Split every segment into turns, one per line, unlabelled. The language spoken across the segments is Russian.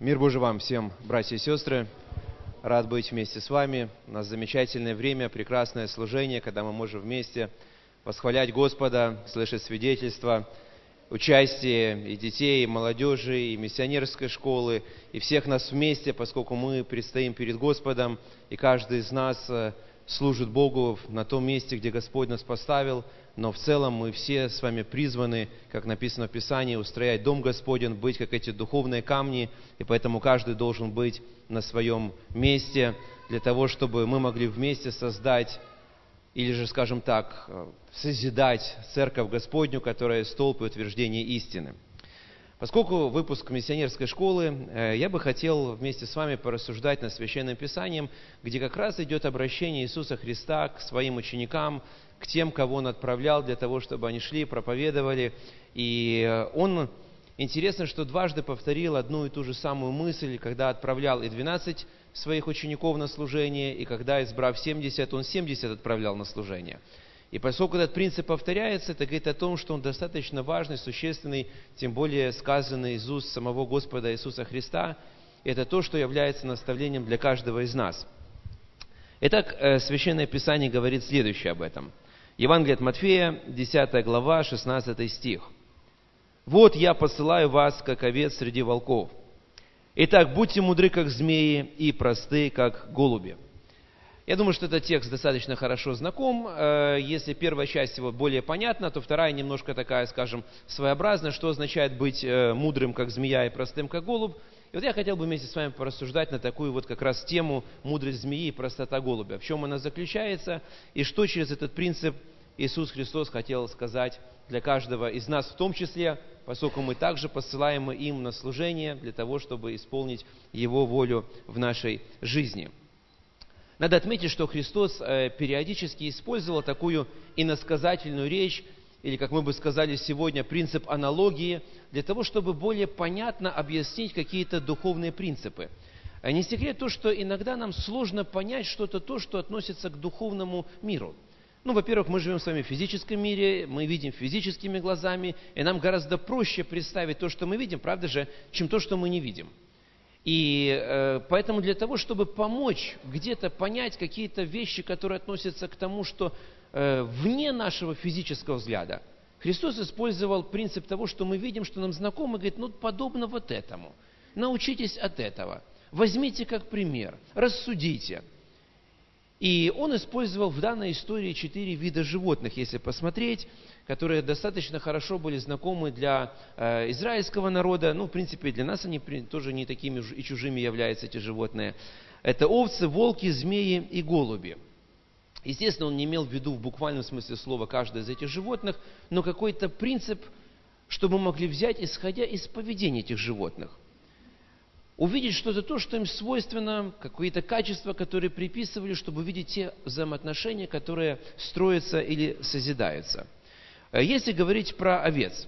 Мир Божий вам всем, братья и сестры. Рад быть вместе с вами. У нас замечательное время, прекрасное служение, когда мы можем вместе восхвалять Господа, слышать свидетельства, участие и детей, и молодежи, и миссионерской школы, и всех нас вместе, поскольку мы предстоим перед Господом, и каждый из нас э, служит Богу на том месте, где Господь нас поставил, но в целом мы все с вами призваны, как написано в Писании, устроять Дом Господень, быть как эти духовные камни, и поэтому каждый должен быть на своем месте для того, чтобы мы могли вместе создать, или же, скажем так, созидать церковь Господню, которая столб и утверждение истины. Поскольку выпуск миссионерской школы, э, я бы хотел вместе с вами порассуждать над Священным Писанием, где как раз идет обращение Иисуса Христа к своим ученикам, к тем, кого Он отправлял для того, чтобы они шли, проповедовали. И э, Он, интересно, что дважды повторил одну и ту же самую мысль, когда отправлял и 12 своих учеников на служение, и когда, избрав 70, Он 70 отправлял на служение – и поскольку этот принцип повторяется, это говорит о том, что он достаточно важный, существенный, тем более сказанный из уст самого Господа Иисуса Христа. Это то, что является наставлением для каждого из нас. Итак, э, Священное Писание говорит следующее об этом. Евангелие от Матфея, 10 глава, 16 стих. «Вот я посылаю вас, как овец среди волков. Итак, будьте мудры, как змеи, и просты, как голуби». Я думаю, что этот текст достаточно хорошо знаком. Э, если первая часть его более понятна, то вторая немножко такая, скажем, своеобразная, что означает быть э, мудрым, как змея, и простым, как голубь. И вот я хотел бы вместе с вами порассуждать на такую вот как раз тему мудрость змеи и простота голубя. В чем она заключается и что через этот принцип Иисус Христос хотел сказать для каждого из нас в том числе, поскольку мы также посылаем им на служение для того, чтобы исполнить Его волю в нашей жизни – надо отметить, что Христос э, периодически использовал такую иносказательную речь, или, как мы бы сказали сегодня, принцип аналогии, для того, чтобы более понятно объяснить какие-то духовные принципы. А не секрет то, что иногда нам сложно понять что-то то, что относится к духовному миру. Ну, во-первых, мы живем с вами в физическом мире, мы видим физическими глазами, и нам гораздо проще представить то, что мы видим, правда же, чем то, что мы не видим. И э, поэтому для того, чтобы помочь где-то понять какие-то вещи, которые относятся к тому, что э, вне нашего физического взгляда, Христос использовал принцип того, что мы видим, что нам знакомо, и говорит, ну подобно вот этому. Научитесь от этого. Возьмите как пример, рассудите. И он использовал в данной истории четыре вида животных, если посмотреть которые достаточно хорошо были знакомы для э, израильского народа. Ну, в принципе, для нас они тоже не такими и чужими являются эти животные. Это овцы, волки, змеи и голуби. Естественно, он не имел в виду в буквальном смысле слова каждое из этих животных, но какой-то принцип, чтобы мы могли взять, исходя из поведения этих животных. Увидеть что-то то, что им свойственно, какие-то качества, которые приписывали, чтобы увидеть те взаимоотношения, которые строятся или созидаются – Э, если говорить про овец,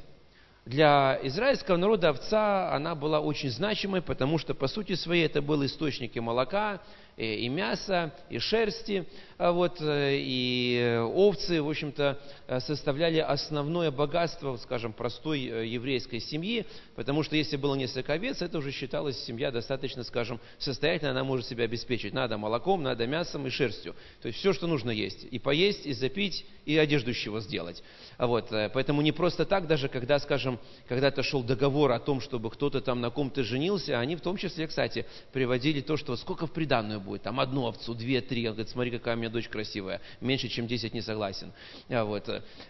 для израильского народа овца, она была очень значимой, потому что, по сути своей, это был источник и молока, и, и мяса, и шерсти, вот, э, и овцы, в общем-то, э, составляли основное богатство, скажем, простой еврейской семьи, потому что если было несколько овец, это уже считалось семья достаточно, скажем, состоятельная, она может себя обеспечить. Надо молоком, надо мясом и шерстью. То есть все, что нужно есть. И поесть, и запить, и одежду чего сделать. А вот, э, поэтому не просто так, даже когда, скажем, когда-то шел договор о том, чтобы кто-то там на ком-то женился, они в том числе, кстати, приводили то, что сколько в приданную будет, там одну овцу, две, три, он говорит, смотри, какая у меня дочь красивая, меньше, чем десять не согласен. А вот,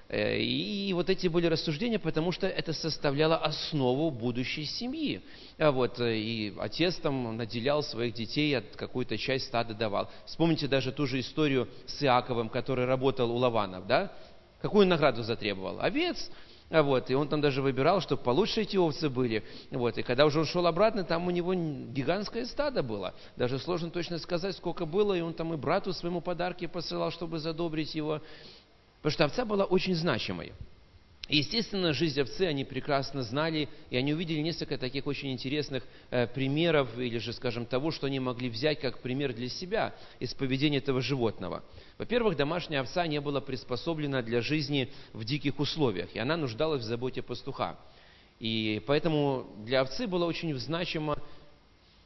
э, и, и вот эти были рассуждения, потому что это составляло основу будущей семьи. А вот, э, и отец там наделял своих детей, от какую-то часть стада давал. Вспомните даже ту же историю с Иаковым, который работал у Лаванов, да? Какую награду затребовал? Овец. А вот, и он там даже выбирал, чтобы получше эти овцы были. Вот, и когда уже он шел обратно, там у него гигантское стадо было. Даже сложно точно сказать, сколько было, и он там и брату своему подарки посылал, чтобы задобрить его. Потому что овца была очень значимой. Естественно, жизнь овцы они прекрасно знали, и они увидели несколько таких очень интересных э, примеров, или же, скажем, того, что они могли взять как пример для себя из поведения этого животного. Во-первых, домашняя овца не была приспособлена для жизни в диких условиях, и она нуждалась в заботе пастуха. И поэтому для овцы было очень значимо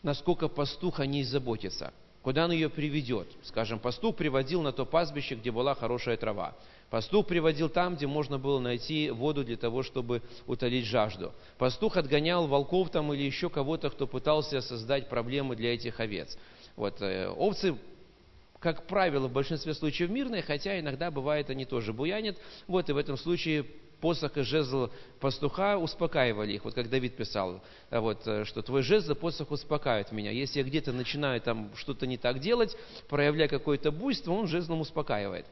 насколько пастух о ней заботится, куда он ее приведет. Скажем, пастух приводил на то пастбище, где была хорошая трава. Пастух приводил там, где можно было найти воду для того, чтобы утолить жажду. Пастух отгонял волков там или еще кого-то, кто пытался создать проблемы для этих овец. Вот, э, овцы как правило, в большинстве случаев мирные, хотя иногда бывает они тоже буянят. Вот и в этом случае посох и жезл пастуха успокаивали их. Вот как Давид писал, а вот, э, что твой жезл, посох успокаивает меня. Если я где-то начинаю там что-то не так делать, проявляя какое-то буйство, он жезлом успокаивает.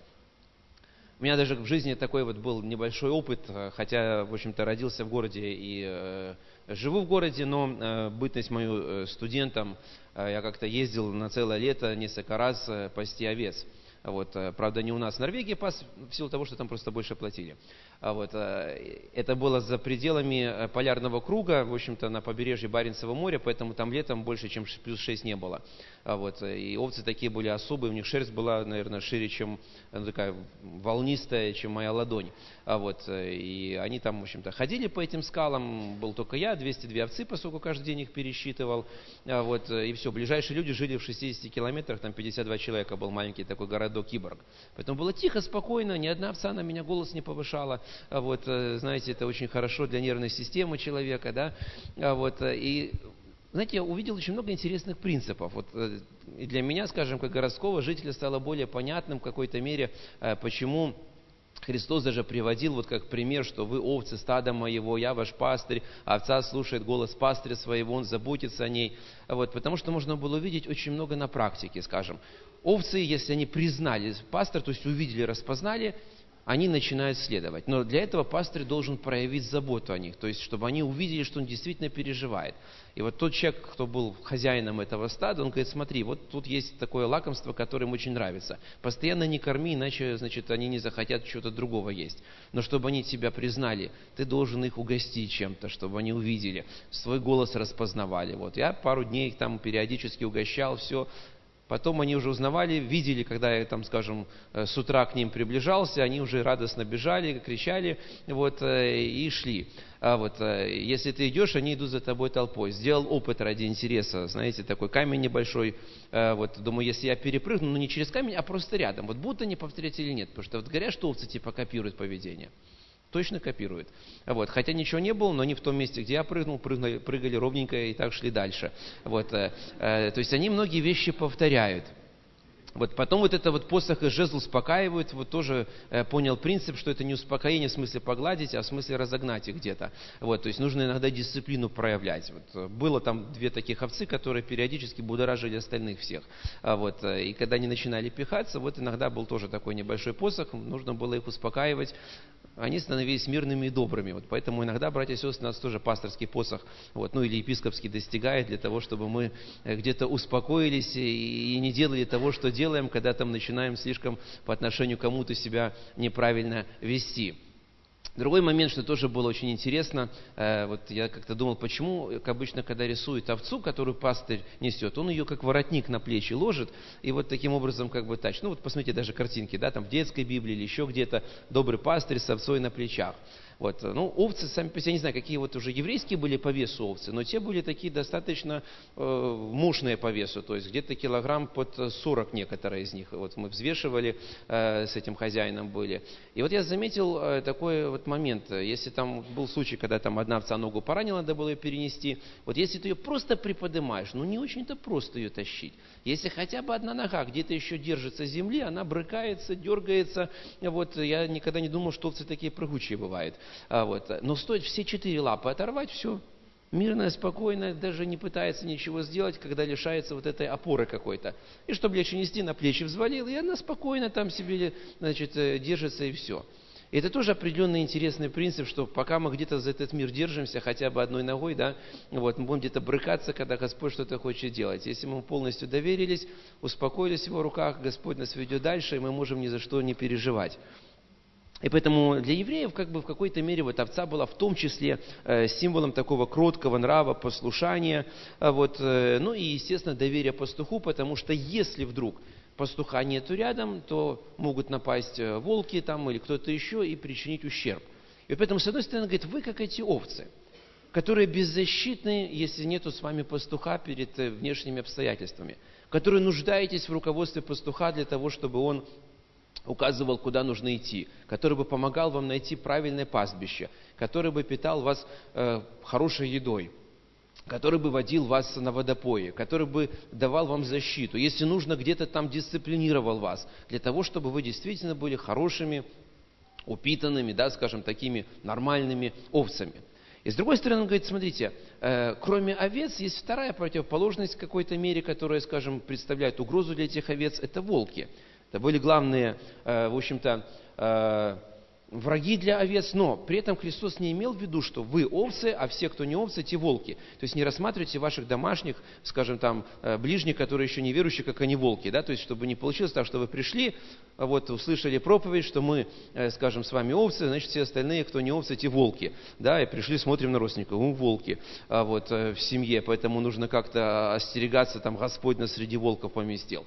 У меня даже в жизни такой вот был небольшой опыт, э, хотя, в общем-то, родился в городе и э, живу в городе, но э, бытность мою э, студентом, э, я как-то ездил на целое лето несколько раз э, пасти овец. Вот, э, правда, не у нас в Норвегии пас, в силу того, что там просто больше платили. А вот, э, это было за пределами э, полярного круга, в общем-то, на побережье Баренцева моря, поэтому там летом больше, чем плюс 6 не было. А вот, и овцы такие были особые, у них шерсть была, наверное, шире, чем ну, такая волнистая, чем моя ладонь. А вот, и они там, в общем-то, ходили по этим скалам, был только я, 202 овцы, поскольку каждый день их пересчитывал. Вот, и все, ближайшие люди жили в 60 километрах, там 52 человека был маленький такой городок Киборг. Поэтому было тихо, спокойно, ни одна овца на меня голос не повышала. А вот, э, знаете, это очень хорошо для нервной системы человека, да. А вот, э, и знаете, я увидел очень много интересных принципов. Вот, э, и для меня, скажем, как городского жителя стало более понятным в какой-то мере, почему Христос даже приводил вот как пример, что вы овцы стада моего, я ваш пастырь, овца слушает голос пастыря своего, он заботится о ней. Вот, потому что можно было увидеть очень много на практике, скажем. Овцы, если они признали пастор, то есть увидели, распознали, они начинают следовать. Но для этого пастырь должен проявить заботу о них, то есть чтобы они увидели, что он действительно переживает. И вот тот человек, кто был хозяином этого стада, он говорит, смотри, вот тут есть такое лакомство, которое им очень нравится. Постоянно не корми, иначе, значит, они не захотят чего-то другого есть. Но чтобы они тебя признали, ты должен их угостить чем-то, чтобы они увидели, свой голос распознавали. Вот я пару дней их там периодически угощал, все, Потом они уже узнавали, видели, когда я, там, скажем, э, с утра к ним приближался, они уже радостно бежали, кричали вот, э, и шли. А вот, э, если ты идешь, они идут за тобой толпой. Сделал опыт ради интереса, знаете, такой камень небольшой. Вот, думаю, если я перепрыгну, ну не через камень, а просто рядом. Вот будут они повторять или нет, потому что вот говорят, что овцы типа копируют поведение точно копирует. Вот. Хотя ничего не было, но не в том месте, где я прыгнул, прыгнули, прыгали ровненько и так шли дальше. Вот. Э, э, то есть они многие вещи повторяют. Вот потом вот это вот посох и жезл успокаивают, вот тоже э, понял принцип, что это не успокоение в смысле погладить, а в смысле разогнать их где-то. Вот, то есть нужно иногда дисциплину проявлять. Вот, э, было там две таких овцы, которые периодически будоражили остальных всех. А вот, и когда они начинали пихаться, вот иногда был тоже такой небольшой посох, нужно было их успокаивать, они становились мирными и добрыми. Вот поэтому иногда, братья и сестры, нас тоже пасторский посох, вот, ну или епископский достигает для того, чтобы мы э, где-то успокоились и не делали того, что делаем, когда там начинаем слишком по отношению к кому-то себя неправильно вести. Другой момент, что тоже было очень интересно, э, вот я как-то думал, почему обычно, когда рисует овцу, которую пастырь несет, он ее как воротник на плечи ложит, и вот таким образом как бы тач. Ну вот посмотрите даже картинки, да, там в детской Библии или еще где-то, добрый пастырь с овцой на плечах. Вот, ну, овцы, сами по себе, не знаю, какие вот уже еврейские были по весу овцы, но те были такие достаточно э, мощные по весу, то есть где-то килограмм под 40 некоторые из них. Вот мы взвешивали, э, с этим хозяином были. И вот я заметил э, такой вот момент, если там был случай, когда там одна овца ногу поранила, надо было ее перенести, вот если ты ее просто приподнимаешь, ну не очень-то просто ее тащить. Если хотя бы одна нога где-то еще держится земли, она брыкается, дергается, вот я никогда не думал, что овцы такие прыгучие бывают. А вот. Но стоит все четыре лапы оторвать, все, мирно, спокойно, даже не пытается ничего сделать, когда лишается вот этой опоры какой-то. И чтобы легче нести, на плечи взвалил, и она спокойно там себе значит, э, держится, и все. Это тоже определенный интересный принцип, что пока мы где-то за этот мир держимся, хотя бы одной ногой, да, вот, мы будем где-то брыкаться, когда Господь что-то хочет делать. Если мы полностью доверились, успокоились в Его руках, Господь нас ведет дальше, и мы можем ни за что не переживать. И поэтому для евреев как бы в какой-то мере вот овца была в том числе э, символом такого кроткого нрава, послушания, э, вот, э, ну и, естественно, доверия пастуху, потому что если вдруг пастуха нету рядом, то могут напасть э, волки там или кто-то еще и причинить ущерб. И поэтому, с одной стороны, говорит, вы как эти овцы. которые беззащитны, если нету с вами пастуха перед э, внешними обстоятельствами, которые нуждаетесь в руководстве пастуха для того, чтобы он указывал, куда нужно идти, который бы помогал вам найти правильное пастбище, который бы питал вас э, хорошей едой, который бы водил вас на водопое, который бы давал вам защиту, если нужно, где-то там дисциплинировал вас, для того, чтобы вы действительно были хорошими, упитанными, да, скажем, такими нормальными овцами. И с другой стороны, он говорит, смотрите, э, кроме овец есть вторая противоположность в какой-то мере, которая, скажем, представляет угрозу для этих овец, это волки. Это были главные, э, в общем-то, э, враги для овец, но при этом Христос не имел в виду, что вы овцы, а все, кто не овцы, те волки. То есть не рассматривайте ваших домашних, скажем там, э, ближних, которые еще не верующие, как они волки, да, то есть чтобы не получилось так, что вы пришли, вот услышали проповедь, что мы, э, скажем, с вами овцы, значит все остальные, кто не овцы, те волки, да, и пришли, смотрим на родственников, мы волки, а вот э, в семье, поэтому нужно как-то остерегаться, там Господь нас среди волков поместил.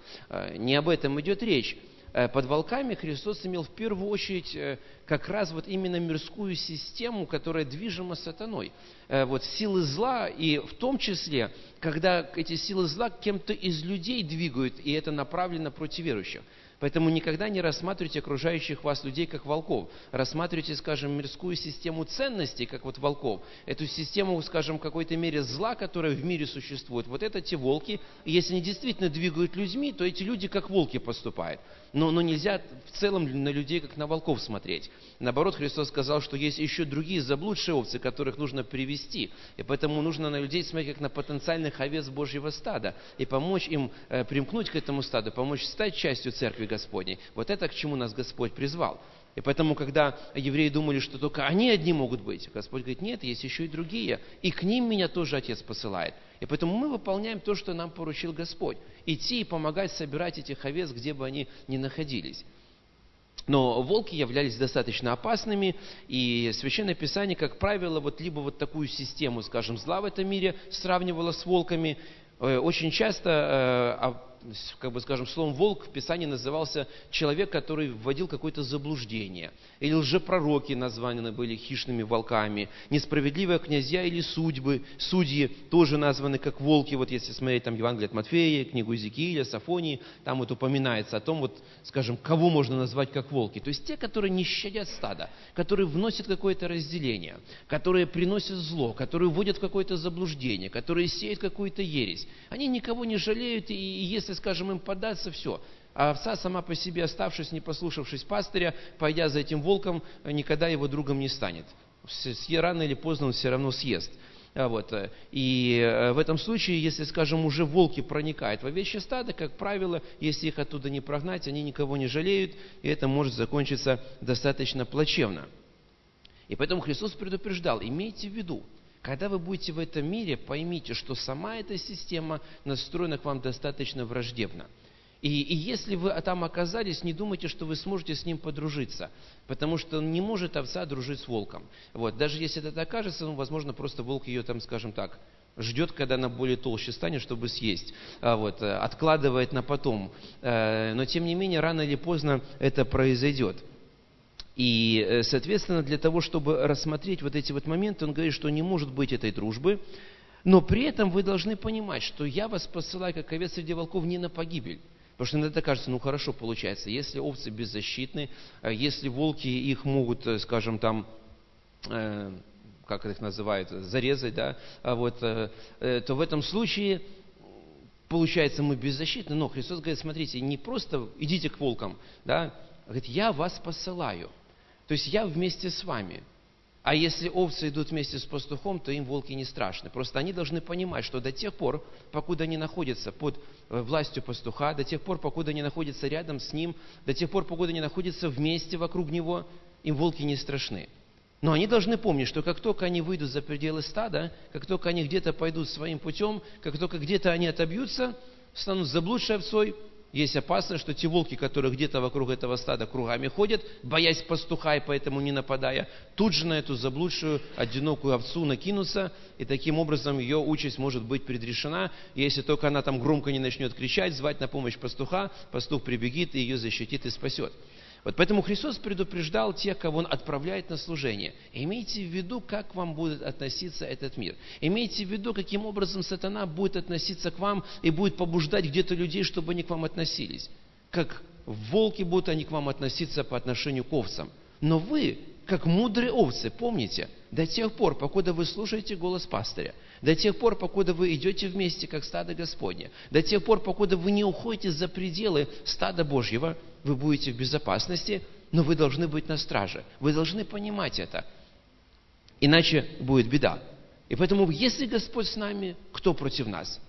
Не об этом идет речь. Э, под волками Христос имел в первую очередь э, как раз вот именно мирскую систему, которая движима сатаной. Э, вот силы зла, и в том числе, когда эти силы зла кем-то из людей двигают, и это направлено против верующих. Поэтому никогда не рассматривайте окружающих вас людей как волков. Рассматривайте, скажем, мирскую систему ценностей, как вот волков. Эту систему, скажем, в какой-то мере зла, которая в мире существует. Вот это те волки. И если они действительно двигают людьми, то эти люди как волки поступают. Но, но нельзя в целом на людей как на волков смотреть. Наоборот, Христос сказал, что есть еще другие заблудшие овцы, которых нужно привести. И поэтому нужно на людей смотреть как на потенциальных овец Божьего стада. И помочь им э, примкнуть к этому стаду, помочь стать частью церкви Господней. Вот это к чему нас Господь призвал. И поэтому, когда евреи думали, что только они одни могут быть, Господь говорит, нет, есть еще и другие. И к ним меня тоже Отец посылает. И поэтому мы выполняем то, что нам поручил Господь. Идти и помогать собирать этих овец, где бы они ни находились. Но волки являлись достаточно опасными, и Священное Писание, как правило, вот либо вот такую систему, скажем, зла в этом мире сравнивало с волками. Э, очень часто э, а как бы скажем, словом волк в Писании назывался человек, который вводил какое-то заблуждение. Или лжепророки названы были хищными волками. Несправедливые князья или судьбы, судьи тоже названы как волки. Вот если смотреть там Евангелие от Матфея, книгу Иезекииля, Сафонии, там вот упоминается о том, вот, скажем, кого можно назвать как волки. То есть те, которые не щадят стада, которые вносят какое-то разделение, которые приносят зло, которые вводят в какое-то заблуждение, которые сеют какую-то ересь. Они никого не жалеют, и если скажем, им податься, все. А овца сама по себе, оставшись, не послушавшись пастыря, пойдя за этим волком, никогда его другом не станет. Рано или поздно он все равно съест. А вот. Э, и э, в этом случае, если, скажем, уже волки проникают в овечье стадо, как правило, если их оттуда не прогнать, они никого не жалеют, и это может закончиться достаточно плачевно. И поэтому Христос предупреждал, имейте в виду, когда вы будете в этом мире, поймите, что сама эта система настроена к вам достаточно враждебно. И, и если вы там оказались, не думайте, что вы сможете с ним подружиться, потому что не может овца дружить с волком. Вот. Даже если это так кажется, ну, возможно, просто волк ее там, скажем так, ждет, когда она более толще станет, чтобы съесть, а вот, э, откладывает на потом. Э, но, тем не менее, рано или поздно это произойдет. И, э, соответственно, для того, чтобы рассмотреть вот эти вот моменты, он говорит, что не может быть этой дружбы, но при этом вы должны понимать, что я вас посылаю, как овец среди волков, не на погибель. Потому что иногда кажется, ну хорошо получается, если овцы беззащитны, э, если волки их могут, э, скажем, там, э, как их называют, зарезать, да, а вот, э, то в этом случае получается мы беззащитны. Но Христос говорит, смотрите, не просто идите к волкам, да, говорит, я вас посылаю. То есть я вместе с вами. А если овцы идут вместе с пастухом, то им волки не страшны. Просто они должны понимать, что до тех пор, покуда они находятся под э, властью пастуха, до тех пор, покуда они находятся рядом с ним, до тех пор, покуда они находятся вместе вокруг него, им волки не страшны. Но они должны помнить, что как только они выйдут за пределы стада, как только они где-то пойдут своим путем, как только где-то они отобьются, станут заблудшей овцой, есть опасность, что те волки, которые где-то вокруг этого стада кругами ходят, боясь пастуха и поэтому не нападая, тут же на эту заблудшую, одинокую овцу накинутся, и таким образом ее участь может быть предрешена. Если только она там громко не начнет кричать, звать на помощь пастуха, пастух прибегит и ее защитит и спасет. Вот поэтому Христос предупреждал тех, кого Он отправляет на служение. Имейте в виду, как к вам будет относиться этот мир. Имейте в виду, каким образом сатана будет относиться к вам и будет побуждать где-то людей, чтобы они к вам относились. Как волки будут они к вам относиться по отношению к овцам. Но вы, как мудрые овцы, помните, до тех пор, покуда вы слушаете голос пастыря, до тех пор, покуда вы идете вместе, как стадо Господне, до тех пор, покуда вы не уходите за пределы стада Божьего, вы будете в безопасности, но вы должны быть на страже. Вы должны понимать это. Иначе будет беда. И поэтому, если Господь с нами, кто против нас?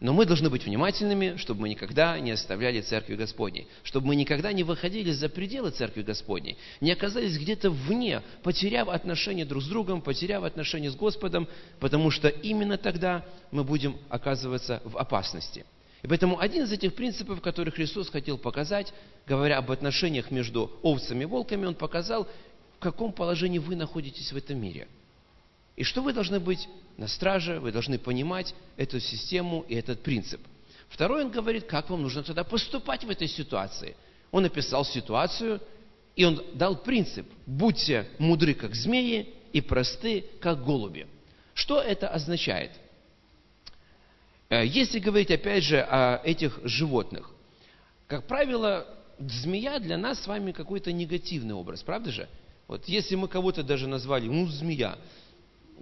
Но мы должны быть внимательными, чтобы мы никогда не оставляли Церкви Господней, чтобы мы никогда не выходили за пределы Церкви Господней, не оказались где-то вне, потеряв отношения друг с другом, потеряв отношения с Господом, потому что именно тогда мы будем оказываться в опасности. И поэтому один из этих принципов, который Христос хотел показать, говоря об отношениях между овцами и волками, Он показал, в каком положении вы находитесь в этом мире – и что вы должны быть на страже, вы должны понимать эту систему и этот принцип. Второй, он говорит, как вам нужно тогда поступать в этой ситуации. Он описал ситуацию, и он дал принцип. Будьте мудры, как змеи, и просты, как голуби. Что это означает? Э, если говорить, опять же, о этих животных, как правило, змея для нас с вами какой-то негативный образ, правда же? Вот если мы кого-то даже назвали, ну, змея,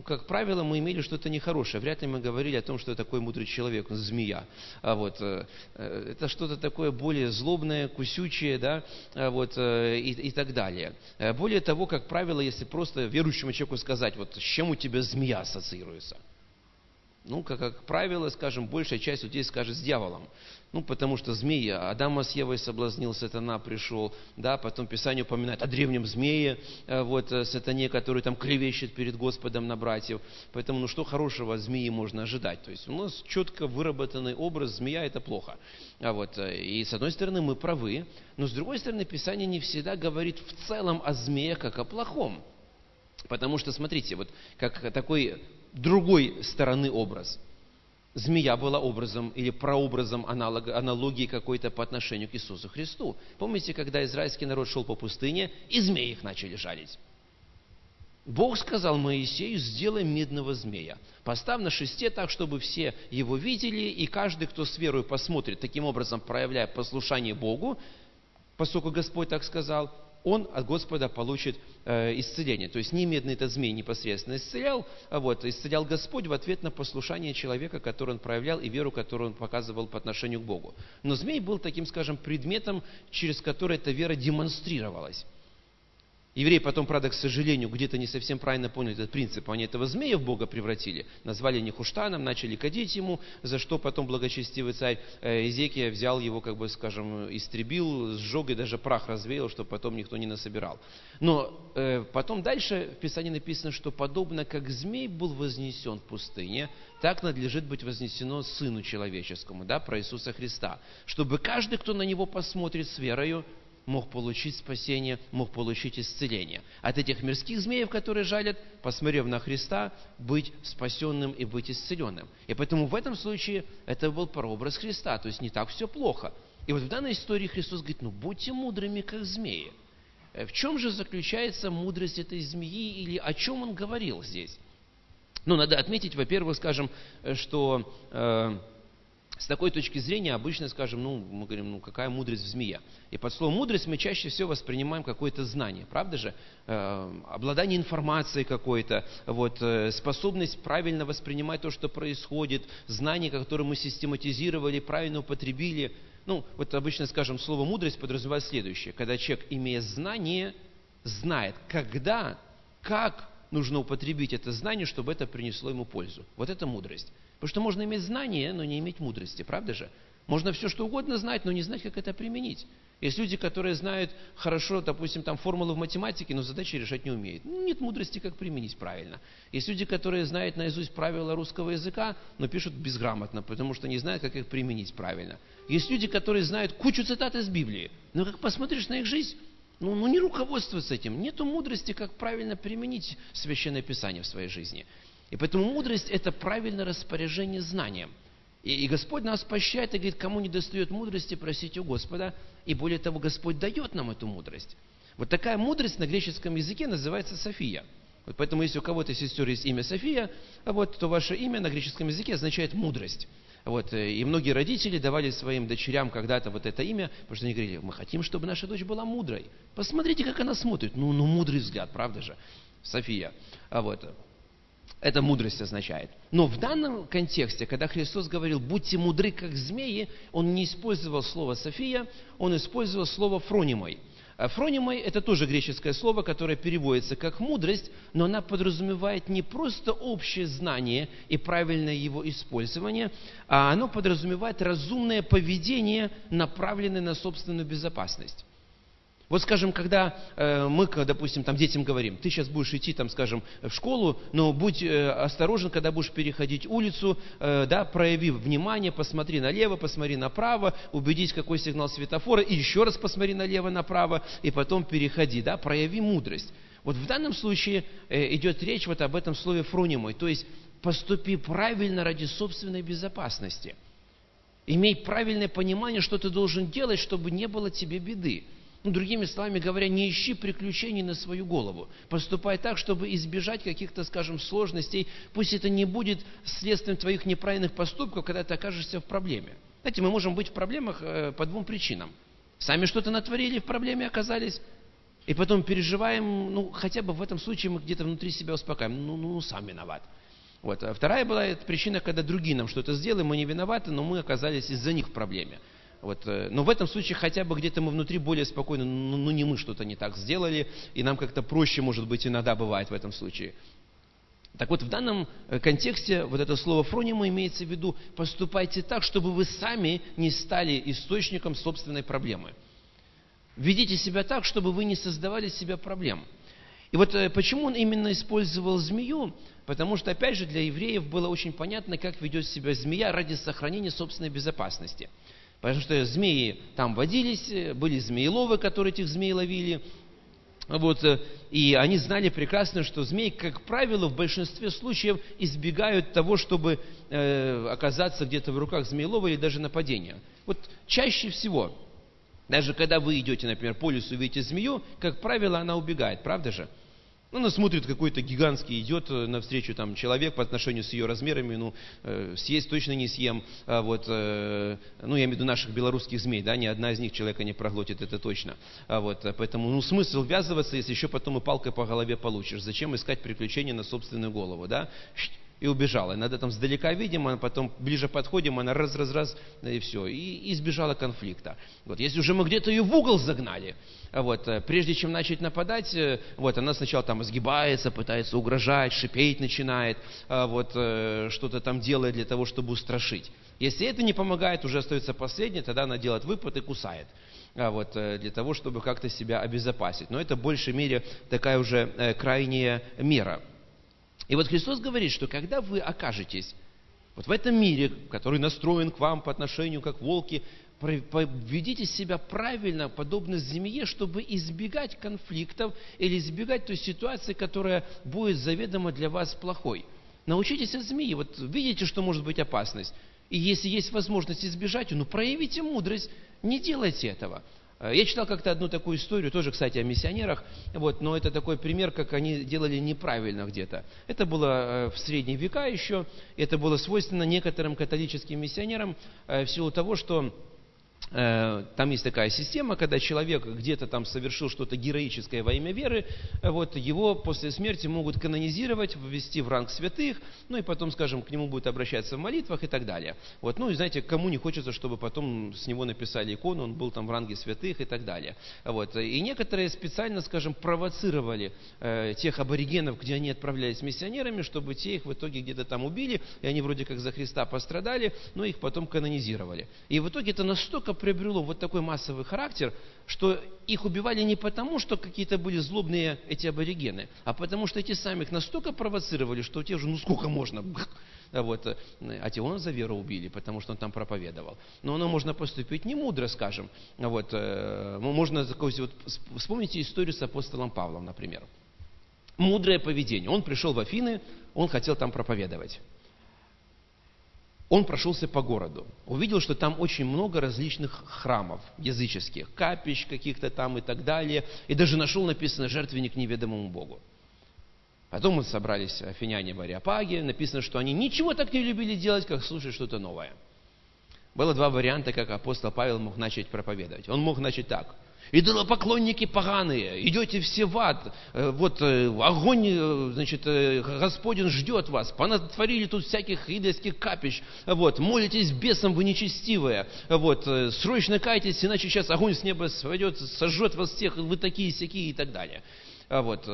как правило, мы имели что-то нехорошее. Вряд ли мы говорили о том, что такой мудрый человек, змея. А вот, э, э, это что-то такое более злобное, кусючее, да, а вот, и, и так далее. Более того, как правило, если просто верующему человеку сказать, вот с чем у тебя змея ассоциируется – ну, как, как правило, скажем, большая часть людей скажет с дьяволом. Ну, потому что змея, Адама с Евой соблазнил, сатана пришел, да, потом Писание упоминает о древнем змее, э, вот, э, сатане, который там клевещет перед Господом на братьев. Поэтому, ну, что хорошего от змеи можно ожидать? То есть, у нас четко выработанный образ, змея – это плохо. А вот, э, и с одной стороны, мы правы, но с другой стороны, Писание не всегда говорит в целом о змее как о плохом. Потому что, смотрите, вот как такой другой стороны образ. Змея была образом или прообразом аналога, аналогии какой-то по отношению к Иисусу Христу. Помните, когда израильский народ шел по пустыне, и змеи их начали жалить? Бог сказал Моисею, сделай медного змея. Поставь на шесте так, чтобы все его видели, и каждый, кто с верой посмотрит, таким образом проявляя послушание Богу, поскольку Господь так сказал, он от Господа получит э, исцеление. То есть не медный этот змей непосредственно исцелял, а вот исцелял Господь в ответ на послушание человека, который он проявлял, и веру, которую он показывал по отношению к Богу. Но змей был таким, скажем, предметом, через который эта вера демонстрировалась. Евреи потом, правда, к сожалению, где-то не совсем правильно поняли этот принцип. Они этого змея в Бога превратили, назвали Нехуштаном, начали кадить ему, за что потом благочестивый царь Изекия э, взял его, как бы, скажем, истребил, сжег и даже прах развеял, чтобы потом никто не насобирал. Но э, потом дальше в Писании написано, что подобно как змей был вознесен в пустыне, так надлежит быть вознесено Сыну Человеческому, да, про Иисуса Христа, чтобы каждый, кто на Него посмотрит с верою, мог получить спасение, мог получить исцеление. От этих мирских змеев, которые жалят, посмотрев на Христа, быть спасенным и быть исцеленным. И поэтому в этом случае это был прообраз Христа, то есть не так все плохо. И вот в данной истории Христос говорит, ну будьте мудрыми, как змеи. Э, в чем же заключается мудрость этой змеи или о чем он говорил здесь? Ну, надо отметить, во-первых, скажем, э, что э, с такой точки зрения обычно, скажем, ну, мы говорим, ну, какая мудрость в змее. И под словом мудрость мы чаще всего воспринимаем какое-то знание, правда же? Э, обладание информацией какой-то, вот, э, способность правильно воспринимать то, что происходит, знание, которое мы систематизировали, правильно употребили. Ну, вот обычно, скажем, слово мудрость подразумевает следующее. Когда человек, имея знание, знает, когда, как нужно употребить это знание, чтобы это принесло ему пользу. Вот это мудрость. Потому что можно иметь знания, но не иметь мудрости, правда же? Можно все что угодно знать, но не знать, как это применить. Есть люди, которые знают хорошо, допустим, там формулы в математике, но задачи решать не умеют. Ну, нет мудрости, как применить правильно. Есть люди, которые знают наизусть правила русского языка, но пишут безграмотно, потому что не знают, как их применить правильно. Есть люди, которые знают кучу цитат из Библии, но как посмотришь на их жизнь, ну, ну не руководствуются этим. Нету мудрости, как правильно применить Священное Писание в своей жизни. И поэтому мудрость – это правильное распоряжение знанием. И, и Господь нас поощряет и говорит, кому не достает мудрости, просите у Господа. И более того, Господь дает нам эту мудрость. Вот такая мудрость на греческом языке называется София. Вот поэтому, если у кого-то сестер есть имя София, вот, то ваше имя на греческом языке означает мудрость. Вот, э, и многие родители давали своим дочерям когда-то вот это имя, потому что они говорили, мы хотим, чтобы наша дочь была мудрой. Посмотрите, как она смотрит. Ну, ну мудрый взгляд, правда же? София. А вот, это мудрость означает. Но в данном контексте, когда Христос говорил, будьте мудры, как змеи, Он не использовал слово «София», Он использовал слово «фронимой». А фронимой – это тоже греческое слово, которое переводится как «мудрость», но она подразумевает не просто общее знание и правильное его использование, а оно подразумевает разумное поведение, направленное на собственную безопасность. Вот, скажем, когда э, мы, допустим, там детям говорим, ты сейчас будешь идти, там, скажем, в школу, но будь э, осторожен, когда будешь переходить улицу, э, да, прояви внимание, посмотри налево, посмотри направо, убедись, какой сигнал светофора, и еще раз посмотри налево, направо, и потом переходи, да, прояви мудрость. Вот в данном случае э, идет речь вот об этом слове фронимой, то есть поступи правильно ради собственной безопасности. Имей правильное понимание, что ты должен делать, чтобы не было тебе беды. Ну, другими словами говоря, не ищи приключений на свою голову. Поступай так, чтобы избежать каких-то, скажем, сложностей. Пусть это не будет следствием твоих неправильных поступков, когда ты окажешься в проблеме. Знаете, мы можем быть в проблемах э, по двум причинам. Сами что-то натворили, в проблеме оказались, и потом переживаем, ну, хотя бы в этом случае мы где-то внутри себя успокаиваем, ну, ну, сам виноват. Вот. А вторая была эта причина, когда другие нам что-то сделали, мы не виноваты, но мы оказались из-за них в проблеме. Вот, э, но в этом случае хотя бы где-то мы внутри более спокойно, ну, ну не мы что-то не так сделали, и нам как-то проще, может быть, иногда бывает в этом случае. Так вот, в данном э, контексте вот это слово фронима имеется в виду, поступайте так, чтобы вы сами не стали источником собственной проблемы. Ведите себя так, чтобы вы не создавали себе проблем. И вот э, почему он именно использовал змею? Потому что, опять же, для евреев было очень понятно, как ведет себя змея ради сохранения собственной безопасности – Потому что змеи там водились, были змееловы, которые этих змей ловили. Вот, э, и они знали прекрасно, что змеи, как правило, в большинстве случаев избегают того, чтобы э, оказаться где-то в руках змеелова или даже нападения. Вот чаще всего, даже когда вы идете, например, по лесу, видите змею, как правило, она убегает, правда же? Ну, она смотрит, какой-то гигантский идет э, навстречу там человек по отношению с ее размерами, ну, э, съесть точно не съем, а вот, э, ну, я имею в виду наших белорусских змей, да, ни одна из них человека не проглотит, это точно. А вот, э, поэтому, ну, смысл ввязываться, если еще потом и палкой по голове получишь. Зачем искать приключения на собственную голову, да? и убежала. Иногда там сдалека видим, а потом ближе подходим, она раз-раз-раз, и все, и избежала конфликта. Вот, если уже мы где-то ее в угол загнали, вот, э, прежде чем начать нападать, э, вот, она сначала там сгибается, пытается угрожать, шипеть начинает, а вот, э, что-то там делает для того, чтобы устрашить. Если это не помогает, уже остается последнее, тогда она делает выпад и кусает вот, для того, чтобы как-то себя обезопасить. Но это в большей мере такая уже крайняя мера. И вот Христос говорит, что когда вы окажетесь вот в этом мире, который настроен к вам по отношению как волки, ведите себя правильно, подобно змее, чтобы избегать конфликтов или избегать той ситуации, которая будет заведомо для вас плохой. Научитесь от змеи. Вот видите, что может быть опасность. И если есть возможность избежать, ну проявите мудрость, не делайте этого. Э, я читал как-то одну такую историю, тоже, кстати, о миссионерах, вот, но это такой пример, как они делали неправильно где-то. Это было э, в средние века еще, это было свойственно некоторым католическим миссионерам э, в силу того, что там есть такая система, когда человек где-то там совершил что-то героическое во имя веры, вот его после смерти могут канонизировать, ввести в ранг святых, ну и потом, скажем, к нему будет обращаться в молитвах и так далее. Вот, ну и знаете, кому не хочется, чтобы потом с него написали икону, он был там в ранге святых и так далее. Вот, и некоторые специально, скажем, провоцировали э, тех аборигенов, где они отправлялись миссионерами, чтобы те их в итоге где-то там убили, и они вроде как за Христа пострадали, но их потом канонизировали. И в итоге это настолько приобрело вот такой массовый характер, что их убивали не потому, что какие-то были злобные эти аборигены, а потому что эти сами их настолько провоцировали, что те же, ну сколько можно, вот, а те он за веру убили, потому что он там проповедовал. Но оно можно поступить не мудро, скажем. Вот, э, можно, вот, вспомните историю с апостолом Павлом, например. Мудрое поведение. Он пришел в Афины, он хотел там проповедовать. Он прошелся по городу, увидел, что там очень много различных храмов языческих, капищ каких-то там и так далее, и даже нашел написано «жертвенник неведомому Богу». Потом мы собрались афиняне в Ариапаге, написано, что они ничего так не любили делать, как слушать что-то новое. Было два варианта, как апостол Павел мог начать проповедовать. Он мог начать так – Идолопоклонники поганые, идете все в ад, э, вот э, огонь, э, значит, Господин ждет вас, понатворили тут всяких идольских капищ, вот, молитесь бесом, вы нечестивые, вот, срочно кайтесь, иначе сейчас огонь с неба сводет, сожжет вас всех, вы такие, сякие и так далее. А вот,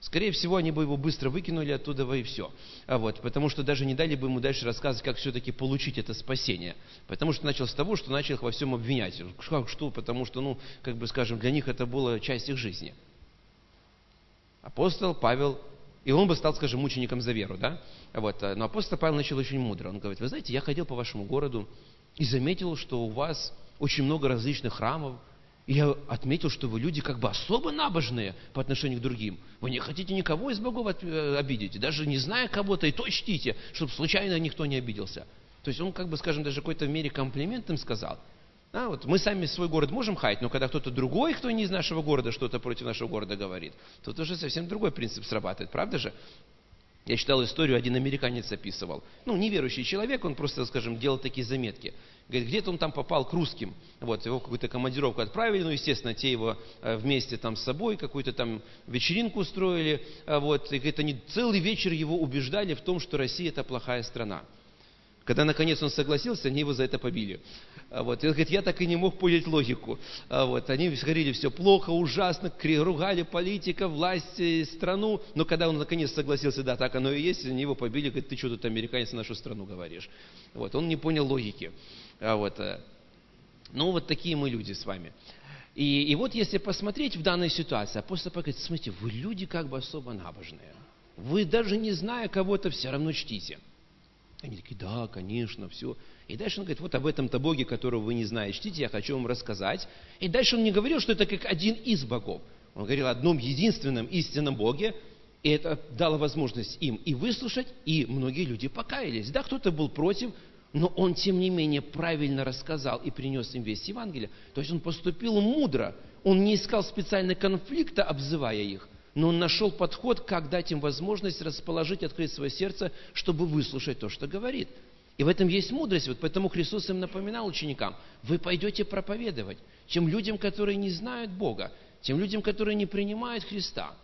Скорее всего, они бы его быстро выкинули оттуда, и все. А вот, потому что даже не дали бы ему дальше рассказывать, как все-таки получить это спасение. Потому что начал с того, что начал их во всем обвинять. Как что? Потому что, ну, как бы скажем, для них это была часть их жизни. Апостол Павел, и он бы стал, скажем, мучеником за веру, да? Вот, но апостол Павел начал очень мудро. Он говорит, вы знаете, я ходил по вашему городу и заметил, что у вас очень много различных храмов, и я отметил, что вы люди как бы особо набожные по отношению к другим. Вы не хотите никого из богов э, обидеть, даже не зная кого-то, и то чтите, чтобы случайно никто не обиделся. То есть он, как бы, скажем, даже какой-то в мере комплимент им сказал. А, вот мы сами свой город можем хаять, но когда кто-то другой, кто не из нашего города, что-то против нашего города говорит, тут уже совсем другой принцип срабатывает, правда же? Я читал историю, один американец описывал. Ну, неверующий человек, он просто, скажем, делал такие заметки. Говорит, где-то он там попал к русским. Вот, его какую-то командировку отправили, ну, естественно, те его э, вместе там с собой, какую-то там вечеринку устроили. А вот, и говорит, они целый вечер его убеждали в том, что Россия это плохая страна. Когда наконец он согласился, они его за это побили. А вот. И он говорит, я так и не мог понять логику. А вот. Они говорили, все плохо, ужасно, ругали политика, власть, страну. Но когда он наконец согласился, да, так оно и есть, они его побили, говорит, ты что тут, американец, нашу страну говоришь. Вот. Он не понял логики. А вот. Э, ну, вот такие мы люди с вами. И, и вот если посмотреть в данной ситуации, апостол говорит, смотрите, вы люди как бы особо набожные. Вы даже не зная кого-то, все равно чтите. Они такие, да, конечно, все. И дальше он говорит, вот об этом-то Боге, которого вы не знаете, чтите, я хочу вам рассказать. И дальше он не говорил, что это как один из богов. Он говорил о одном единственном истинном Боге, и это дало возможность им и выслушать, и многие люди покаялись. Да, кто-то был против, но он, тем не менее, правильно рассказал и принес им весь Евангелие. То есть он поступил мудро. Он не искал специально конфликта, обзывая их, но он нашел подход, как дать им возможность расположить, открыть свое сердце, чтобы выслушать то, что говорит. И в этом есть мудрость. Вот поэтому Христос им напоминал ученикам, вы пойдете проповедовать тем людям, которые не знают Бога, тем людям, которые не принимают Христа.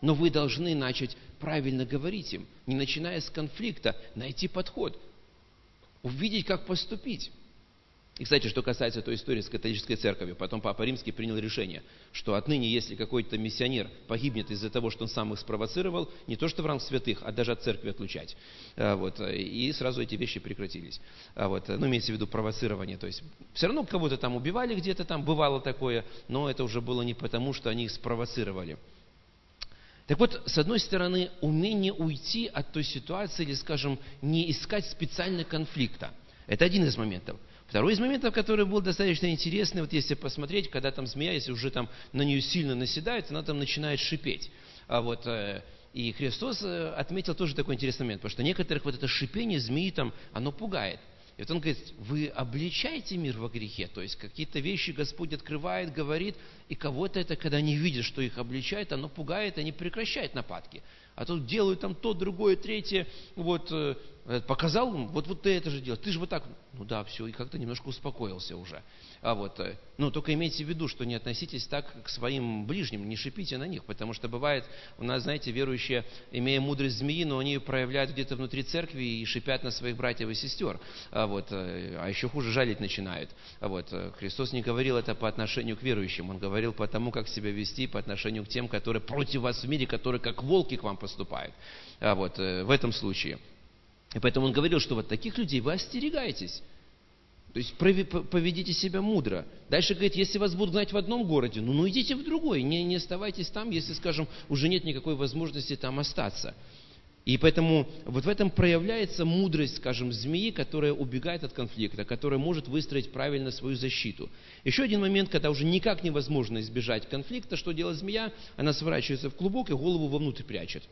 Но вы должны начать правильно говорить им, не начиная с конфликта, найти подход, увидеть, как поступить. И, кстати, что касается той истории с католической церковью, потом Папа Римский принял решение, что отныне, если какой-то миссионер погибнет из-за того, что он сам их спровоцировал, не то что в ранг святых, а даже от церкви отлучать. А, вот, и сразу эти вещи прекратились. А, вот, ну, имеется в виду провоцирование. То есть, все равно кого-то там убивали где-то там, бывало такое, но это уже было не потому, что они их спровоцировали. Так вот, с одной стороны, умение уйти от той ситуации, или, скажем, не искать специально конфликта. Это один из моментов – Второй из моментов, который был достаточно интересный, вот если посмотреть, когда там змея, если уже там на нее сильно наседает, она там начинает шипеть. А вот, э, и Христос э, отметил тоже такой интересный момент, потому что некоторых вот это шипение змеи там, оно пугает. И вот он говорит, вы обличаете мир во грехе, то есть какие-то вещи Господь открывает, говорит, и кого-то это, когда они видят, что их обличает, оно пугает, они прекращают нападки. А тут делают там то, другое, третье, вот, э, показал, вот, вот ты это же делаешь, ты же вот так, ну да, все, и как-то немножко успокоился уже. А вот, э, ну, только имейте в виду, что не относитесь так к своим ближним, не шипите на них, потому что бывает, у нас, знаете, верующие, имея мудрость змеи, но они проявляют где-то внутри церкви и шипят на своих братьев и сестер, а, вот, э, а еще хуже жалить начинают. А вот, Христос не говорил это по отношению к верующим, Он говорил по тому, как себя вести по отношению к тем, которые против вас в мире, которые как волки к вам поступают. А вот, в этом случае. И поэтому Он говорил, что вот таких людей вы остерегаетесь. То есть поведите себя мудро. Дальше говорит, если вас будут гнать в одном городе, ну, ну идите в другой, не, не оставайтесь там, если, скажем, уже нет никакой возможности там остаться. И поэтому вот в этом проявляется мудрость, скажем, змеи, которая убегает от конфликта, которая может выстроить правильно свою защиту. Еще один момент, когда уже никак невозможно избежать конфликта, что делает змея? Она сворачивается в клубок и голову вовнутрь прячет.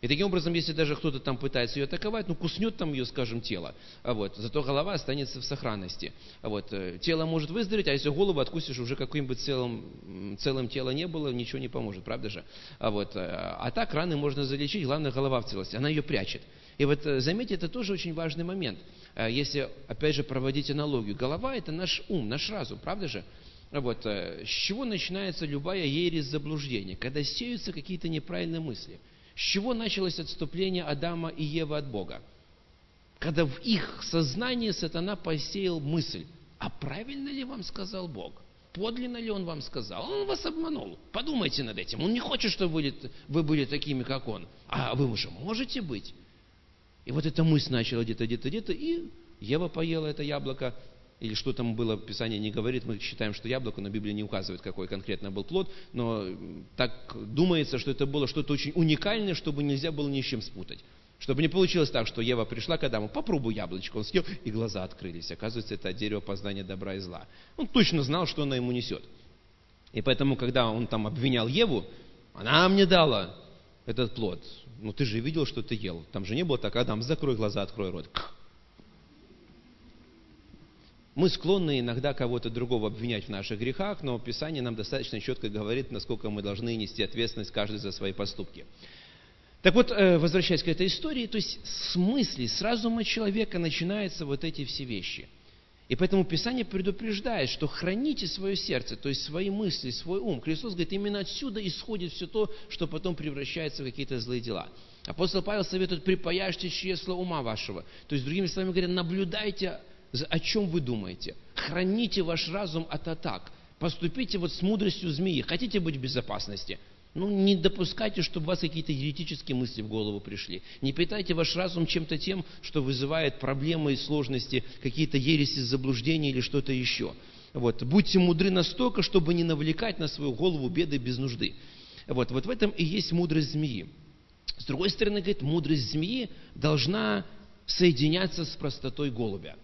И таким образом, если даже кто-то там пытается ее атаковать, ну, куснет там ее, скажем, тело, а вот, зато голова останется в сохранности. А вот, э, тело может выздороветь, а если голову откусишь, уже каким-нибудь целым, целым тело не было, ничего не поможет, правда же? А, вот, э, а так раны можно залечить, главное, голова в целости, она ее прячет. И вот э, заметьте, это тоже очень важный момент. Если, опять же, проводить аналогию. Голова – это наш ум, наш разум, правда же? Вот, с чего начинается любая ересь заблуждения? Когда сеются какие-то неправильные мысли – с чего началось отступление Адама и Евы от Бога? Когда в их сознании сатана посеял мысль, а правильно ли вам сказал Бог? Подлинно ли он вам сказал? Он вас обманул. Подумайте над этим. Он не хочет, чтобы вы, были такими, как он. А вы уже можете быть. И вот эта мысль начала где-то, где-то, где-то, и Ева поела это яблоко, или что там было, Писание не говорит, мы считаем, что яблоко, но Библия не указывает, какой конкретно был плод, но так думается, что это было что-то очень уникальное, чтобы нельзя было ни с чем спутать. Чтобы не получилось так, что Ева пришла к Адаму, попробуй яблочко, он съел, и глаза открылись. Оказывается, это дерево познания добра и зла. Он точно знал, что она ему несет. И поэтому, когда он там обвинял Еву, она мне дала этот плод. Ну ты же видел, что ты ел. Там же не было так, Адам, закрой глаза, открой рот. Мы склонны иногда кого-то другого обвинять в наших грехах, но Писание нам достаточно четко говорит, насколько мы должны нести ответственность каждый за свои поступки. Так вот, э, возвращаясь к этой истории, то есть с мысли, с разума человека начинаются вот эти все вещи. И поэтому Писание предупреждает, что храните свое сердце, то есть свои мысли, свой ум. Христос говорит, именно отсюда исходит все то, что потом превращается в какие-то злые дела. Апостол Павел советует, припаяшьте чресло ума вашего. То есть, другими словами говоря, наблюдайте о чем вы думаете? Храните ваш разум от атак. Поступите вот с мудростью змеи. Хотите быть в безопасности? Ну, не допускайте, чтобы у вас какие-то еретические мысли в голову пришли. Не питайте ваш разум чем-то тем, что вызывает проблемы и сложности, какие-то ереси, заблуждения или что-то еще. Вот. Будьте мудры настолько, чтобы не навлекать на свою голову беды без нужды. Вот, вот в этом и есть мудрость змеи. С другой стороны, говорит, мудрость змеи должна соединяться с простотой голубя.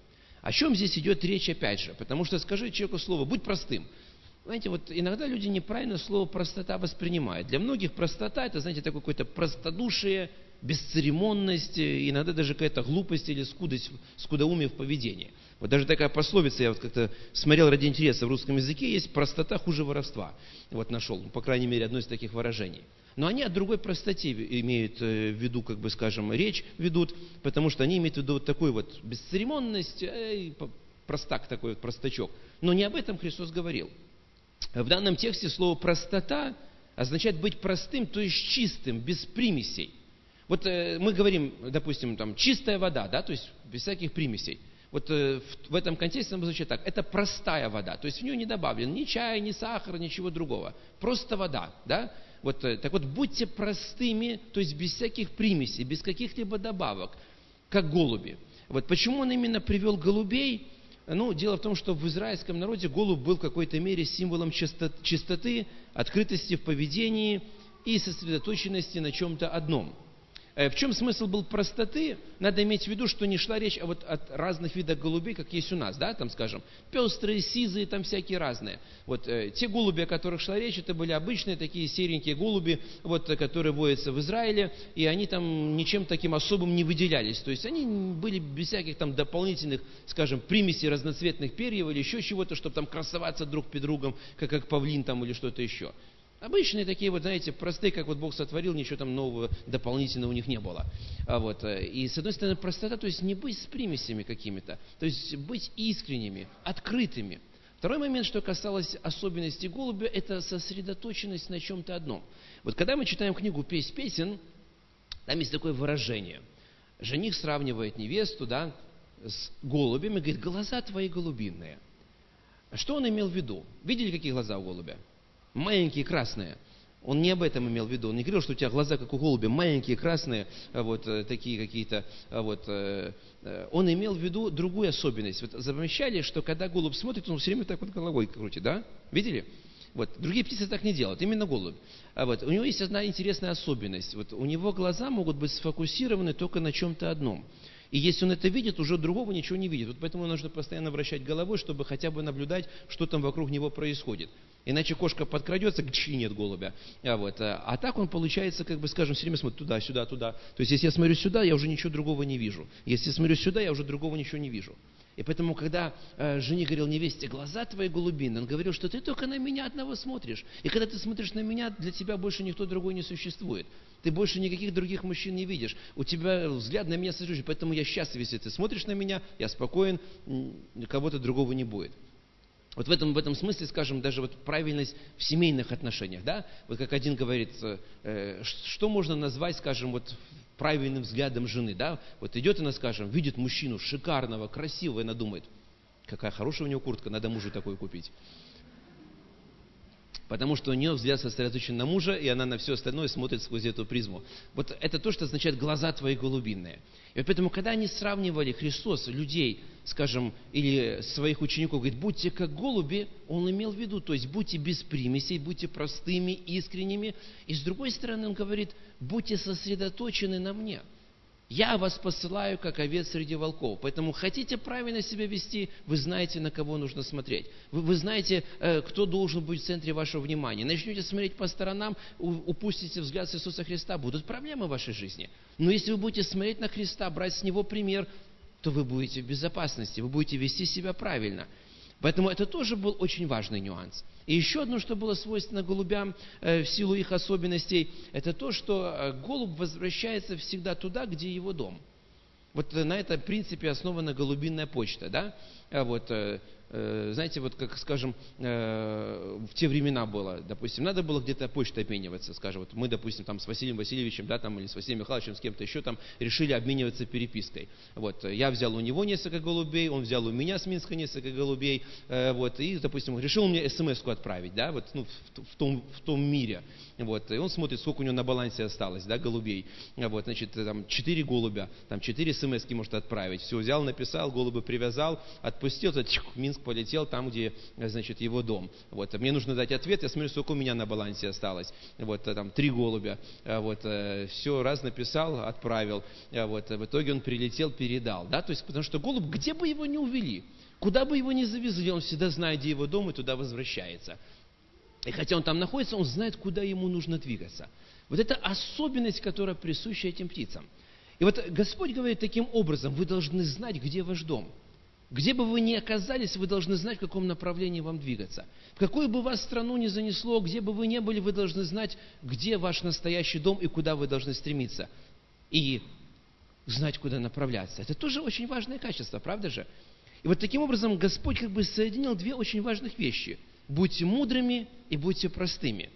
О чем здесь идет речь опять же? Потому что скажи человеку слово, будь простым. Знаете, вот иногда люди неправильно слово простота воспринимают. Для многих простота это, знаете, такое какое-то простодушие, бесцеремонность, иногда даже какая-то глупость или скудость, скудоумие в поведении. Вот даже такая пословица, я вот как-то смотрел ради интереса в русском языке, есть простота хуже воровства. Вот нашел, по крайней мере, одно из таких выражений. Но они о другой простоте имеют э, в виду, как бы скажем, речь ведут, потому что они имеют в виду вот такую вот бесцеремонность, эй, простак такой вот, простачок. Но не об этом Христос говорил. В данном тексте слово «простота» означает быть простым, то есть чистым, без примесей. Вот э, мы говорим, допустим, там, чистая вода, да, то есть без всяких примесей. Вот э, в, этом контексте она звучит так. Это простая вода, то есть в нее не добавлен ни чай, ни сахар, ничего другого. Просто вода, да. Вот, э, так вот, будьте простыми, то есть без всяких примесей, без каких-либо добавок, как голуби. Вот почему он именно привел голубей? Ну, дело в том, что в израильском народе голубь был в какой-то мере символом чистоты, открытости в поведении и сосредоточенности на чем-то одном – в чем смысл был простоты? Надо иметь в виду, что не шла речь вот от разных видов голубей, как есть у нас, да, там, скажем, пестрые, сизые, там всякие разные. Вот э, те голуби, о которых шла речь, это были обычные такие серенькие голуби, вот, которые водятся в Израиле, и они там ничем таким особым не выделялись. То есть они были без всяких там дополнительных, скажем, примесей разноцветных перьев или еще чего-то, чтобы там красоваться друг перед другом, как, как павлин там или что-то еще. Обычные такие вот, знаете, простые, как вот Бог сотворил, ничего там нового, дополнительного у них не было. А вот, э, и с одной стороны простота, то есть не быть с примесями какими-то, то есть быть искренними, открытыми. Второй момент, что касалось особенностей голубя, это сосредоточенность на чем-то одном. Вот когда мы читаем книгу «Песнь песен», там есть такое выражение. Жених сравнивает невесту, да, с голубем и говорит, глаза твои голубиные. Что он имел в виду? Видели, какие глаза у голубя? Маленькие красные. Он не об этом имел в виду. Он не говорил, что у тебя глаза, как у голубя, маленькие, красные, а вот э, такие какие-то. А вот, э, э, он имел в виду другую особенность. Вот замечали, что когда голубь смотрит, он все время так вот головой крутит, да? Видели? Вот. Другие птицы так не делают, именно голубь. А вот. У него есть одна интересная особенность. Вот. У него глаза могут быть сфокусированы только на чем-то одном. И если он это видит, уже другого ничего не видит. Вот поэтому нужно постоянно вращать головой, чтобы хотя бы наблюдать, что там вокруг него происходит. Иначе кошка подкрадется, и нет голубя. А, вот. Э, а так он получается, как бы, скажем, все время смотрит туда, сюда, туда. То есть, если я смотрю сюда, я уже ничего другого не вижу. Если я смотрю сюда, я уже другого ничего не вижу. И поэтому, когда э, жених говорил невесте, глаза твои голубины, он говорил, что ты только на меня одного смотришь. И когда ты смотришь на меня, для тебя больше никто другой не существует. Ты больше никаких других мужчин не видишь. У тебя взгляд на меня сожжущий, поэтому я счастлив, если ты смотришь на меня, я спокоен, кого-то другого не будет. Вот в этом, в этом смысле, скажем, даже вот правильность в семейных отношениях, да? Вот как один говорит, э, что можно назвать, скажем, вот правильным взглядом жены, да? Вот идет она, скажем, видит мужчину шикарного, красивого, и она думает, какая хорошая у него куртка, надо мужу такой купить. Потому что у нее взгляд сосредоточен на мужа, и она на все остальное смотрит сквозь эту призму. Вот это то, что означает глаза твои голубиные. И поэтому, когда они сравнивали Христос, людей, скажем, или своих учеников, говорит, будьте как голуби, он имел в виду, то есть будьте без примесей, будьте простыми, искренними. И с другой стороны, он говорит, будьте сосредоточены на мне – я вас посылаю, как овец среди волков. Поэтому хотите правильно себя вести, вы знаете, на кого нужно смотреть. Вы, вы знаете, э, кто должен быть в центре вашего внимания. Начнете смотреть по сторонам, упустите взгляд с Иисуса Христа, будут проблемы в вашей жизни. Но если вы будете смотреть на Христа, брать с Него пример, то вы будете в безопасности, вы будете вести себя правильно. Поэтому это тоже был очень важный нюанс. И еще одно, что было свойственно голубям э, в силу их особенностей, это то, что э, голубь возвращается всегда туда, где его дом. Вот э, на этом принципе основана голубиная почта. Да? А вот, Э, знаете, вот как, скажем, э, в те времена было, допустим, надо было где-то почтой обмениваться, скажем, вот мы, допустим, там с Василием Васильевичем, да, там, или с Василием Михайловичем, с кем-то еще там, решили обмениваться перепиской. Вот, я взял у него несколько голубей, он взял у меня с Минска несколько голубей, э, вот, и, допустим, решил мне смс-ку отправить, да, вот, ну, в, в, том, в том мире, вот, и он смотрит, сколько у него на балансе осталось, да, голубей, вот, значит, там, четыре голубя, там, четыре смс может отправить, все, взял, написал, голубы привязал, отпустил, то, чик, Минск Минск полетел там, где, значит, его дом. Вот, мне нужно дать ответ, я смотрю, сколько у меня на балансе осталось. Вот, там, три голубя. А вот, э, все, раз написал, отправил. Вот, в итоге он прилетел, передал. Да? То есть, потому что голубь, где бы его ни увели, куда бы его ни завезли, он всегда знает, где его дом, и туда возвращается. И хотя он там находится, он знает, куда ему нужно двигаться. Вот это особенность, которая присуща этим птицам. И вот Господь говорит таким образом, вы должны знать, где ваш дом – где бы вы ни оказались, вы должны знать, в каком направлении вам двигаться. В какую бы вас страну ни занесло, где бы вы ни были, вы должны знать, где ваш настоящий дом и куда вы должны стремиться. И знать, куда направляться. Это тоже очень важное качество, правда же? И вот таким образом Господь как бы соединил две очень важных вещи. Будьте мудрыми и будьте простыми.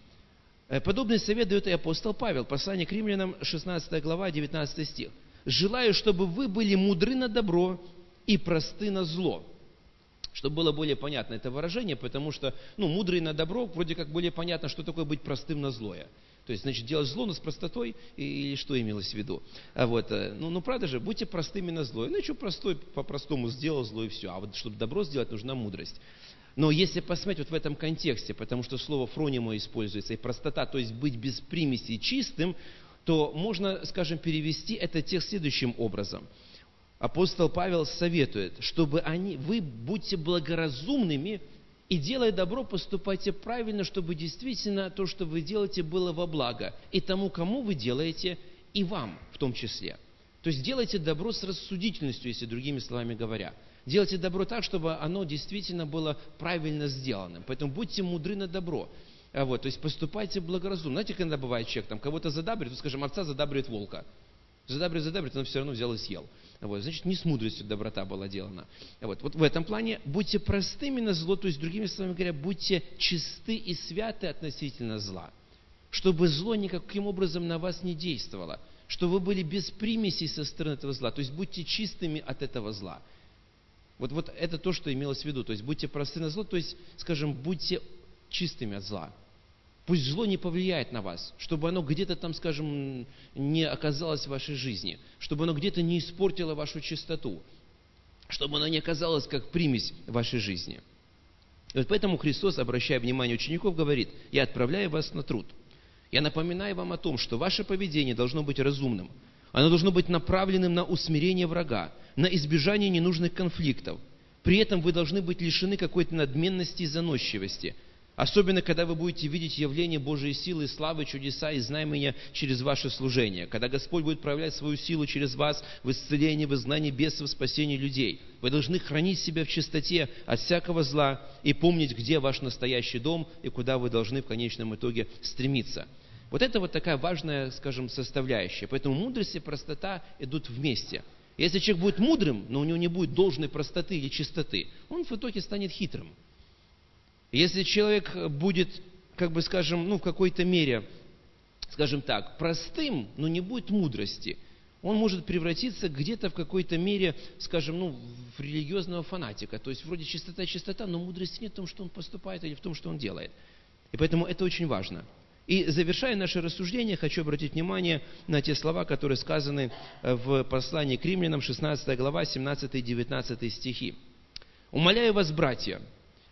Э, подобный совет дает и апостол Павел, послание к римлянам, 16 глава, 19 стих. «Желаю, чтобы вы были мудры на добро и просты на зло. Чтобы было более понятно это выражение, потому что, ну, мудрый на добро, вроде как более понятно, что такое быть простым на злое. То есть, значит, делать зло, но с простотой, или что имелось в виду. А вот, э, ну, ну, правда же, будьте простыми на злое. Ну, что простой, по-простому сделал зло и все. А вот, чтобы добро сделать, нужна мудрость. Но если посмотреть вот в этом контексте, потому что слово фронима используется, и простота, то есть быть без примеси чистым, то можно, скажем, перевести это текст следующим образом – апостол Павел советует, чтобы они, вы будьте благоразумными и делая добро, поступайте правильно, чтобы действительно то, что вы делаете, было во благо и тому, кому вы делаете, и вам в том числе. То есть делайте добро с рассудительностью, если другими словами говоря. Делайте добро так, чтобы оно действительно было правильно сделанным. Поэтому будьте мудры на добро. А вот, то есть поступайте благоразумно. Знаете, когда бывает человек, там кого-то задабривает, ну, скажем, овца задабривает волка. Задабривает, задабривает, но все равно взял и съел. Вот, значит, не с мудростью доброта была делана. Вот, вот в этом плане будьте простыми на зло, то есть, другими словами говоря, будьте чисты и святы относительно зла, чтобы зло никаким образом на вас не действовало, чтобы вы были без примесей со стороны этого зла, то есть будьте чистыми от этого зла. Вот, вот это то, что имелось в виду, то есть будьте просты на зло, то есть, скажем, будьте чистыми от зла. Пусть зло не повлияет на вас, чтобы оно где-то там, скажем, не оказалось в вашей жизни, чтобы оно где-то не испортило вашу чистоту, чтобы оно не оказалось как примесь в вашей жизни. И вот поэтому Христос, обращая внимание учеников, говорит, «Я отправляю вас на труд. Я напоминаю вам о том, что ваше поведение должно быть разумным. Оно должно быть направленным на усмирение врага, на избежание ненужных конфликтов. При этом вы должны быть лишены какой-то надменности и заносчивости – Особенно, когда вы будете видеть явление Божьей силы, славы, чудеса и знамения через ваше служение. Когда Господь будет проявлять свою силу через вас в исцелении, в изгнании бесов, в спасении людей. Вы должны хранить себя в чистоте от всякого зла и помнить, где ваш настоящий дом и куда вы должны в конечном итоге стремиться. Вот это вот такая важная, скажем, составляющая. Поэтому мудрость и простота идут вместе. Если человек будет мудрым, но у него не будет должной простоты или чистоты, он в итоге станет хитрым. Если человек будет, как бы скажем, ну в какой-то мере, скажем так, простым, но не будет мудрости, он может превратиться где-то в какой-то мере, скажем, ну, в религиозного фанатика. То есть вроде чистота, чистота, но мудрости нет в том, что он поступает или в том, что он делает. И поэтому это очень важно. И завершая наше рассуждение, хочу обратить внимание на те слова, которые сказаны в послании к римлянам, 16 глава, 17-19 стихи. «Умоляю вас, братья,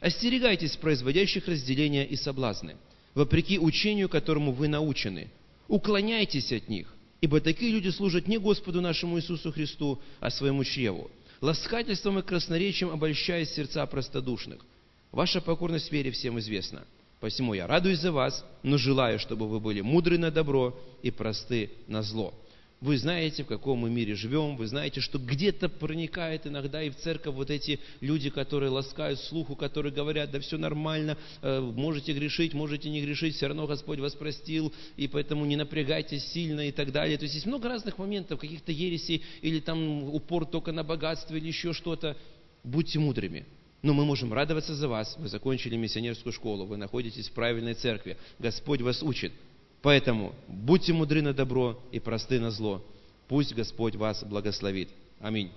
Остерегайтесь производящих разделения и соблазны, вопреки учению, которому вы научены. Уклоняйтесь от них, ибо такие люди служат не Господу нашему Иисусу Христу, а своему чреву, ласкательством и красноречием обольщая сердца простодушных. Ваша покорность вере всем известна. Посему я радуюсь за вас, но желаю, чтобы вы были мудры на добро и просты на зло. Вы знаете, в каком мы мире живем, вы знаете, что где-то проникает иногда и в церковь вот эти люди, которые ласкают слуху, которые говорят, да все нормально, э, можете грешить, можете не грешить, все равно Господь вас простил, и поэтому не напрягайтесь сильно и так далее. То есть есть много разных моментов, каких-то ересей, или там упор только на богатство, или еще что-то. Будьте мудрыми. Но мы можем радоваться за вас. Вы закончили миссионерскую школу, вы находитесь в правильной церкви. Господь вас учит. Поэтому будьте мудры на добро и просты на зло. Пусть Господь вас благословит. Аминь.